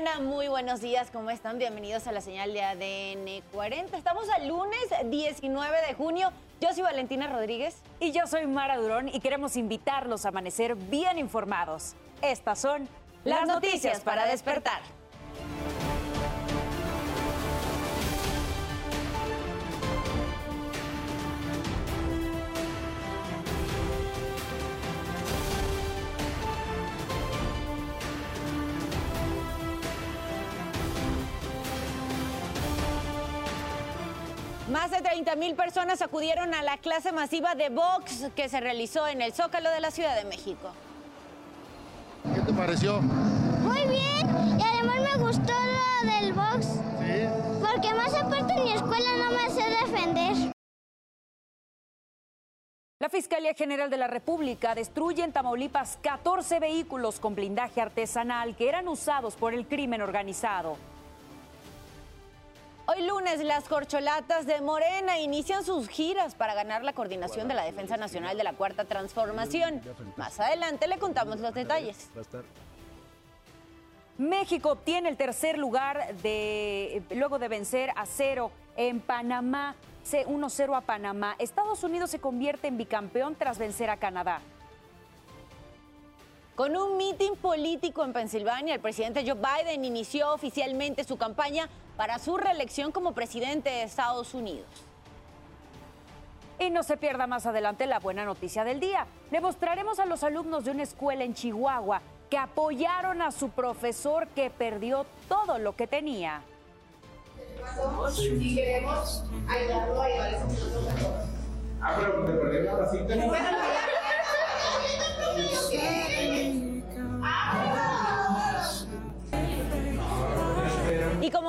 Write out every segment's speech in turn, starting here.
mañana, muy buenos días, ¿cómo están? Bienvenidos a la señal de ADN 40. Estamos al lunes 19 de junio. Yo soy Valentina Rodríguez. Y yo soy Mara Durón y queremos invitarlos a amanecer bien informados. Estas son las, noticias para despertar. Más de 30 mil personas acudieron a la clase masiva de Vox que se realizó en el Zócalo de la Ciudad de México. ¿Qué te pareció? Muy bien, y además me gustó lo del box. Sí. Porque más aparte en mi escuela no me sé defender. La Fiscalía General de la República destruye en Tamaulipas 14 vehículos con blindaje artesanal que eran usados por el crimen organizado. Hoy lunes las corcholatas de Morena inician sus giras para ganar la coordinación de la Defensa Nacional de la Cuarta Transformación. Más adelante le contamos los detalles. México obtiene el tercer lugar de, luego de vencer a cero en Panamá, 1-0 a Panamá. Estados Unidos se convierte en bicampeón tras vencer a Canadá. Con un mitin político en Pensilvania, el presidente Joe Biden inició oficialmente su campaña para su reelección como presidente de Estados Unidos. Y no se pierda más adelante la buena noticia del día. Le mostraremos a los alumnos de una escuela en Chihuahua que apoyaron a su profesor que perdió todo lo que tenía. Y queremos ayudarlo a llevar ese mundo mejor. Ah, pero te perdemos la cinta.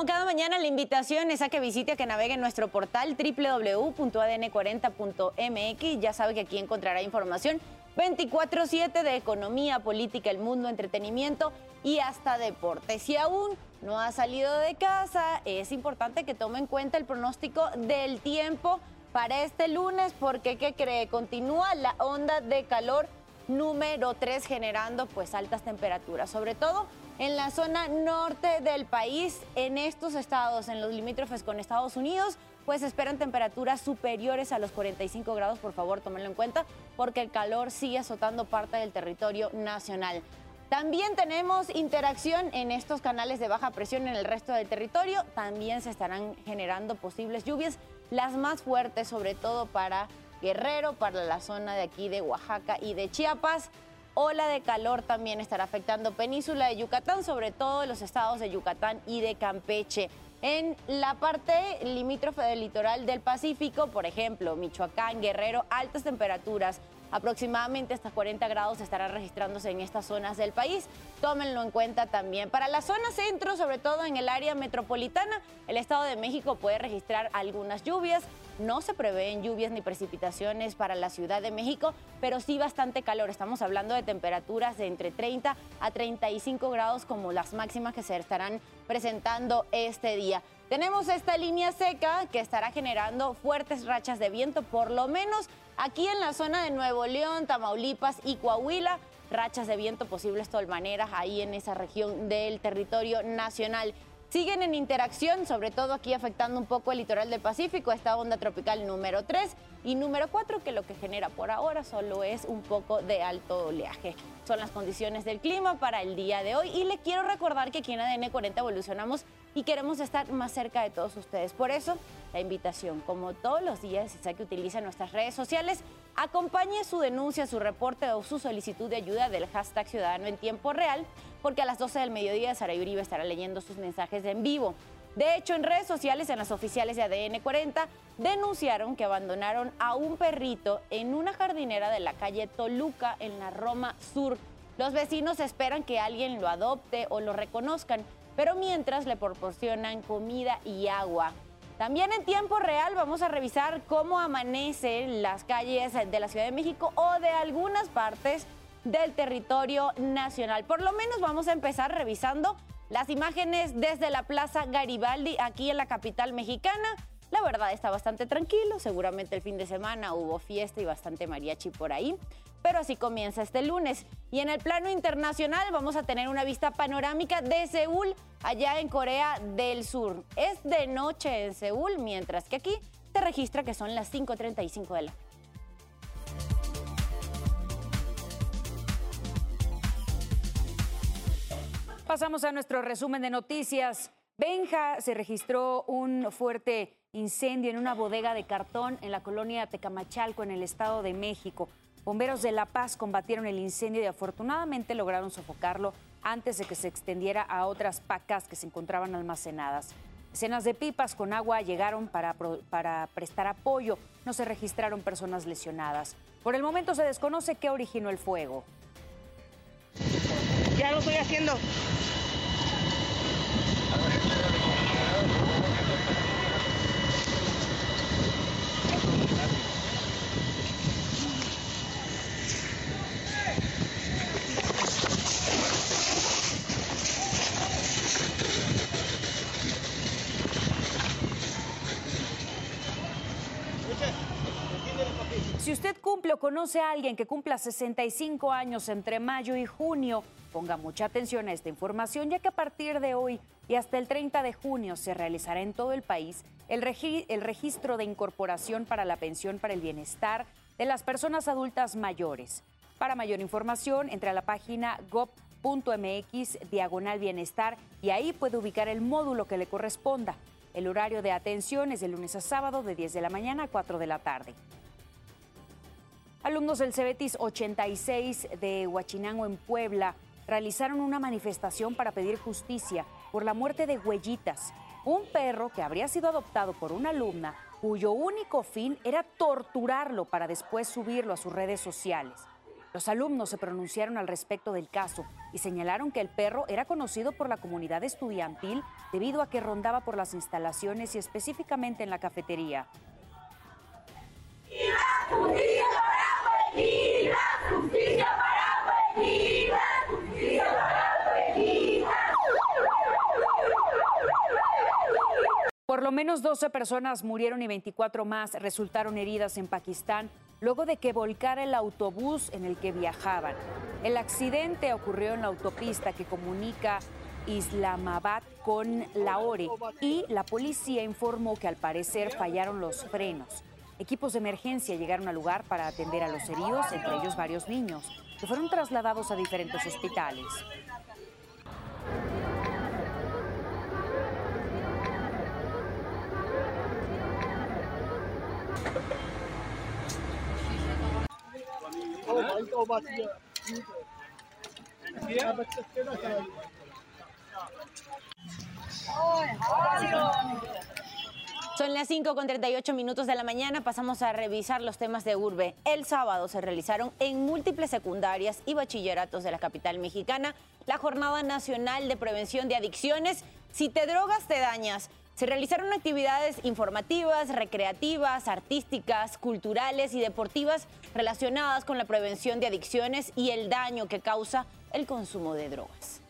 Como cada mañana, la invitación es a que visite, a que navegue en nuestro portal www.adn40.mx. Ya sabe que aquí encontrará información 24-7 de economía, política, el mundo, entretenimiento y hasta deporte. Si aún no ha salido de casa, es importante que tome en cuenta el pronóstico del tiempo para este lunes, porque ¿qué cree? Continúa la onda de calor número 3 generando pues altas temperaturas, sobre todo en la zona norte del país, en estos estados, en los limítrofes con Estados Unidos, pues esperan temperaturas superiores a los 45 grados, por favor, tómenlo en cuenta, porque el calor sigue azotando parte del territorio nacional. También tenemos interacción en estos canales de baja presión en el resto del territorio. También se estarán generando posibles lluvias, las más fuertes sobre todo para Guerrero, para la zona de aquí de Oaxaca y de Chiapas. Ola de calor también estará afectando península de Yucatán, sobre todo los estados de Yucatán y de Campeche. En la parte limítrofe del litoral del Pacífico, por ejemplo, Michoacán, Guerrero, altas temperaturas, aproximadamente hasta 40 grados estarán registrándose en estas zonas del país. Tómenlo en cuenta también. Para la zona centro, sobre todo en el área metropolitana, el Estado de México puede registrar algunas lluvias. No se prevén lluvias ni precipitaciones para la Ciudad de México, pero sí bastante calor. Estamos hablando de temperaturas de entre 30 a 35 grados como las máximas que se estarán presentando este día. Tenemos esta línea seca que estará generando fuertes rachas de viento, por lo menos aquí en la zona de Nuevo León, Tamaulipas y Coahuila. Rachas de viento posibles maneras ahí en esa región del territorio nacional. Siguen en interacción, sobre todo aquí afectando un poco el litoral del Pacífico, esta onda tropical número 3 y número 4, que lo que genera por ahora solo es un poco de alto oleaje. Son las condiciones del clima para el día de hoy y le quiero recordar que aquí en ADN 40 evolucionamos y queremos estar más cerca de todos ustedes. Por eso, la invitación, como todos los días, si que utiliza nuestras redes sociales, acompañe su denuncia, su reporte o su solicitud de ayuda del hashtag Ciudadano en tiempo real, porque a las 12 del mediodía Sara Uribe estará leyendo sus mensajes en vivo. De hecho, en redes sociales, en las oficiales de ADN 40, denunciaron que abandonaron a un perrito en una jardinera de la calle Toluca, en la Roma Sur. Los vecinos esperan que alguien lo adopte o lo reconozcan, pero mientras le proporcionan comida y agua. También en tiempo real vamos a revisar cómo amanecen las calles de la Ciudad de México o de algunas partes del territorio nacional. Por lo menos vamos a empezar revisando las imágenes desde la Plaza Garibaldi aquí en la capital mexicana. La verdad está bastante tranquilo, seguramente el fin de semana hubo fiesta y bastante mariachi por ahí. Pero así comienza este lunes. Y en el plano internacional vamos a tener una vista panorámica de Seúl, allá en Corea del Sur. Es de noche en Seúl, mientras que aquí se registra que son las 5.35 de la Pasamos a nuestro resumen de noticias. Benja se registró un fuerte incendio en una bodega de cartón en la colonia Tecamachalco, en el Estado de México. Bomberos de La Paz combatieron el incendio y afortunadamente lograron sofocarlo antes de que se extendiera a otras pacas que se encontraban almacenadas. Escenas de pipas con agua llegaron para, para prestar apoyo. No se registraron personas lesionadas. Por el momento se desconoce qué originó el fuego. Ya lo estoy haciendo. Si usted cumple o conoce a alguien que cumpla 65 años entre mayo y junio, ponga mucha atención a esta información, ya que a partir de hoy y hasta el 30 de junio se realizará en todo el país el, registro de incorporación para la pensión para el bienestar de las personas adultas mayores. Para mayor información, entre a la página gov.mx diagonal bienestar y ahí puede ubicar el módulo que le corresponda. El horario de atención es de lunes a sábado de 10 de la mañana a 4 de la tarde. Alumnos del Cebetis 86 de Huachinango en Puebla realizaron una manifestación para pedir justicia por la muerte de Huellitas, un perro que habría sido adoptado por una alumna cuyo único fin era torturarlo para después subirlo a sus redes sociales. Los alumnos se pronunciaron al respecto del caso y señalaron que el perro era conocido por la comunidad estudiantil debido a que rondaba por las instalaciones y específicamente en la cafetería. Menos 12 personas murieron y 24 más resultaron heridas en Pakistán luego de que volcara el autobús en el que viajaban. El accidente ocurrió en la autopista que comunica Islamabad con Lahore y la policía informó que al parecer fallaron los frenos. Equipos de emergencia llegaron al lugar para atender a los heridos, entre ellos varios niños, que fueron trasladados a diferentes hospitales. Son las 5 con 38 minutos de la mañana. Pasamos a revisar los temas de urbe. El sábado se realizaron en múltiples secundarias y bachilleratos de la capital mexicana la Jornada Nacional de Prevención de Adicciones. Si te drogas, te dañas. Se realizaron actividades informativas, recreativas, artísticas, culturales y deportivas relacionadas con la prevención de adicciones y el daño que causa el consumo de drogas.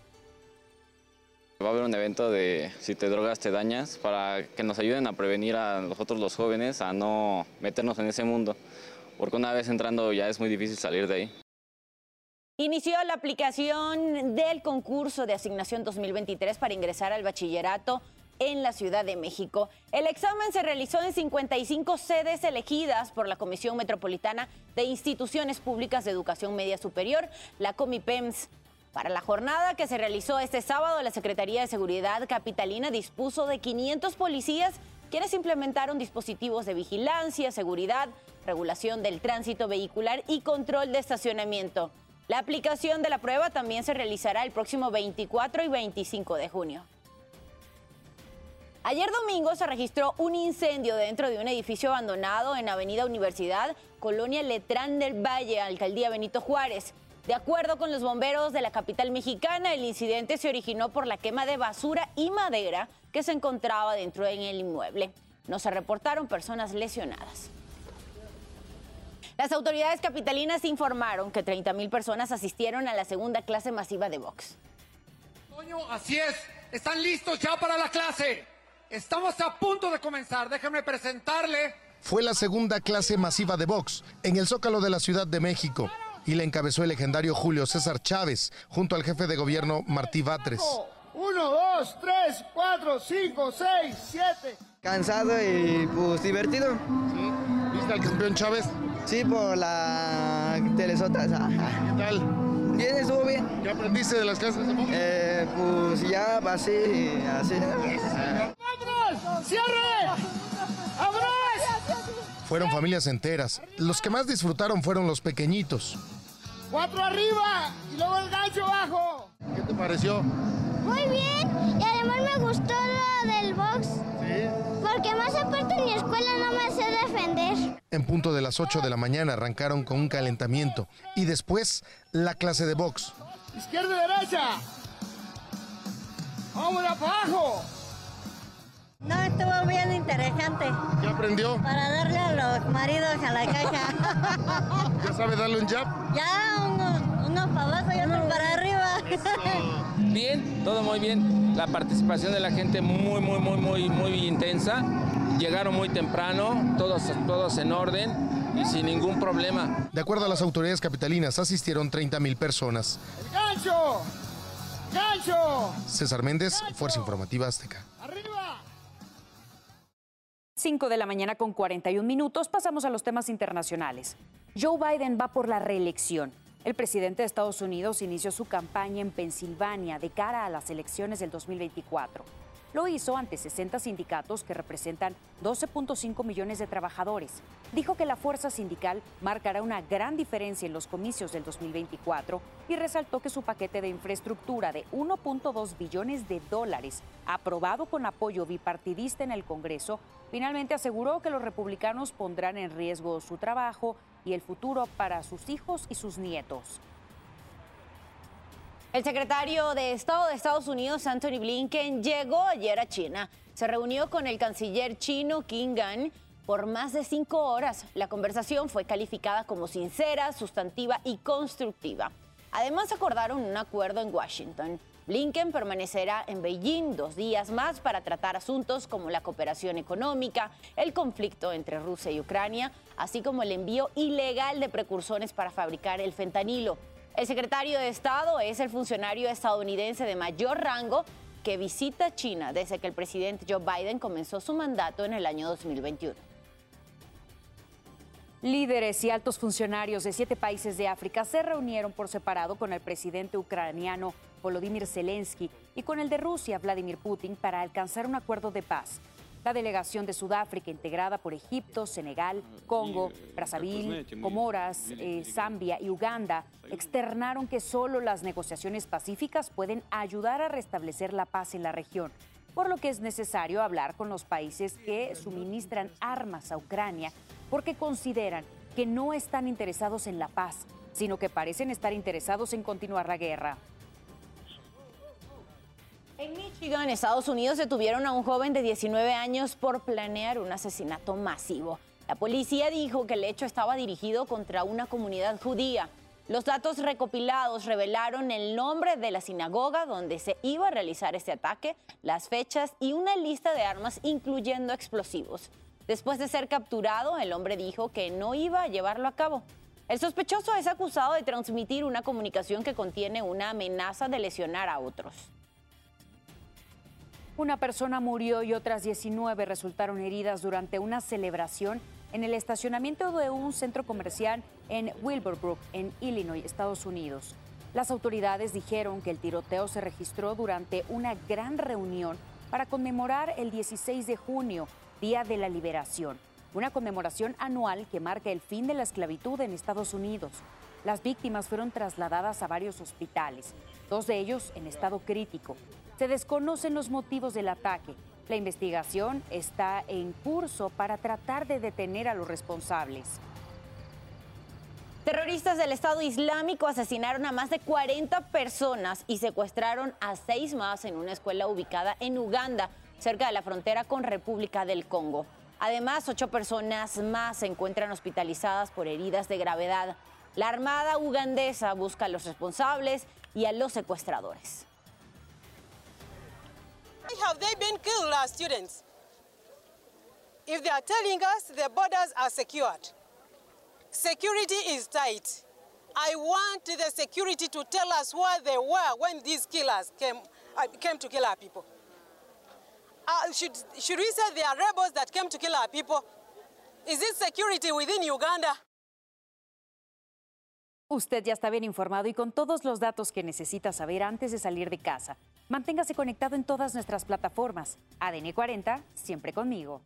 Va a haber un evento de si te drogas te dañas para que nos ayuden a prevenir a nosotros los jóvenes a no meternos en ese mundo, porque una vez entrando ya es muy difícil salir de ahí. Inició la aplicación del concurso de asignación 2023 para ingresar al bachillerato en la Ciudad de México. El examen se realizó en 55 sedes elegidas por la Comisión Metropolitana de Instituciones Públicas de Educación Media Superior, la COMIPEMS. Para la jornada que se realizó este sábado, la Secretaría de Seguridad Capitalina dispuso de 500 policías quienes implementaron dispositivos de vigilancia, seguridad, regulación del tránsito vehicular y control de estacionamiento. La aplicación de la prueba también se realizará el próximo 24 y 25 de junio. Ayer domingo se registró un incendio dentro de un edificio abandonado en Avenida Universidad, Colonia Letrán del Valle, Alcaldía Benito Juárez. De acuerdo con los bomberos de la capital mexicana, el incidente se originó por la quema de basura y madera que se encontraba dentro del inmueble. No se reportaron personas lesionadas. Las autoridades capitalinas informaron que 30 mil personas asistieron a la segunda clase masiva de box. Así es, están listos ya para la clase. Estamos a punto de comenzar. Déjenme presentarle. Fue la segunda clase masiva de box en el Zócalo de la Ciudad de México. y la encabezó el legendario Julio César Chávez, junto al jefe de gobierno Martí Batres. Uno, dos, tres, cuatro, cinco, seis, siete. Cansado y pues divertido. ¿Viste al campeón Chávez? Sí, por la telesotas. ¿Qué tal? Bien, estuvo bien. ¿Qué aprendiste de las clases de box? Eh, pues ya así, así. ¡Cierre! ¡Vámonos! Fueron familias enteras. Los que más disfrutaron fueron los pequeñitos. Cuatro arriba y luego el gancho abajo. ¿Qué te pareció? Muy bien. Y además me gustó lo del box. Sí. Porque más aparte en mi escuela no me sé defender. En punto de las 8 de la mañana arrancaron con un calentamiento y después la clase de box. Izquierda y derecha. Vamos abajo. No, estuvo bien interesante. ¿Qué aprendió? Para darle a los maridos a la caja. ¿Ya sabe darle un jab? ya, uno, uno para abajo y otro para arriba. Bien, todo muy bien. La participación de la gente muy, muy, muy, muy, muy intensa. Llegaron muy temprano, todos, todos en orden y sin ningún problema. De acuerdo a las autoridades capitalinas, asistieron 30 mil personas. ¡El gancho! ¡Gancho! César Méndez, Fuerza Informativa Azteca. ¡Arriba! 5 de la mañana con 41 minutos. Pasamos a los temas internacionales. Joe Biden va por la reelección. El presidente de Estados Unidos inició su campaña en Pensilvania de cara a las elecciones del 2024. Lo hizo ante 60 sindicatos que representan 12.5 millones de trabajadores. Dijo que la fuerza sindical marcará una gran diferencia en los comicios del 2024 y resaltó que su paquete de infraestructura de 1.2 billones de dólares, aprobado con apoyo bipartidista en el Congreso, finalmente aseguró que los republicanos pondrán en riesgo su trabajo y el futuro para sus hijos y sus nietos. El secretario de Estado de Estados Unidos, Anthony Blinken, llegó ayer a China. Se reunió con el canciller chino Qin Gang por más de cinco horas. La conversación fue calificada como sincera, sustantiva y constructiva. Además, acordaron un acuerdo en Washington. Blinken permanecerá en Beijing dos días más para tratar asuntos como la cooperación económica, el conflicto entre Rusia y Ucrania, así como el envío ilegal de precursores para fabricar el fentanilo. El secretario de Estado es el funcionario estadounidense de mayor rango que visita China desde que el presidente Joe Biden comenzó su mandato en el año 2021. Líderes y altos funcionarios de siete países de África se reunieron por separado con el presidente ucraniano Volodymyr Zelensky y con el de Rusia Vladimir Putin para alcanzar un acuerdo de paz. La delegación de Sudáfrica, integrada por Egipto, Senegal, Congo, Brazzaville, Comoras, eh, Zambia y Uganda, externaron que solo las negociaciones pacíficas pueden ayudar a restablecer la paz en la región, por lo que es necesario hablar con los países que suministran armas a Ucrania, porque consideran que no están interesados en la paz, sino que parecen estar interesados en continuar la guerra. Michigan, Estados Unidos, detuvieron a un joven de 19 años por planear un asesinato masivo. La policía dijo que el hecho estaba dirigido contra una comunidad judía. Los datos recopilados revelaron el nombre de la sinagoga donde se iba a realizar este ataque, las fechas y una lista de armas incluyendo explosivos. Después de ser capturado, el hombre dijo que no iba a llevarlo a cabo. El sospechoso es acusado de transmitir una comunicación que contiene una amenaza de lesionar a otros. Una persona murió y otras 19 resultaron heridas durante una celebración en el estacionamiento de un centro comercial en Wilburbrook, en Illinois, Estados Unidos. Las autoridades dijeron que el tiroteo se registró durante una gran reunión para conmemorar el 16 de junio, Día de la Liberación, una conmemoración anual que marca el fin de la esclavitud en Estados Unidos. Las víctimas fueron trasladadas a varios hospitales, dos de ellos en estado crítico. Se desconocen los motivos del ataque. La investigación está en curso para tratar de detener a los responsables. Terroristas del Estado Islámico asesinaron a más de 40 personas y secuestraron a seis más en una escuela ubicada en Uganda, cerca de la frontera con República del Congo. Además, ocho personas más se encuentran hospitalizadas por heridas de gravedad. La Armada ugandesa busca a los responsables y a los secuestradores. Have they been killed, our students? If they are telling us the borders are secured, security is tight, I want the security to tell us where they were when these killers came, uh, came to kill our people. Uh, should, should we say they are rebels that came to kill our people? Is it security within Uganda? Usted ya está bien informado y con todos los datos que necesita saber antes de salir de casa. Manténgase conectado en todas nuestras plataformas. ADN 40, siempre conmigo.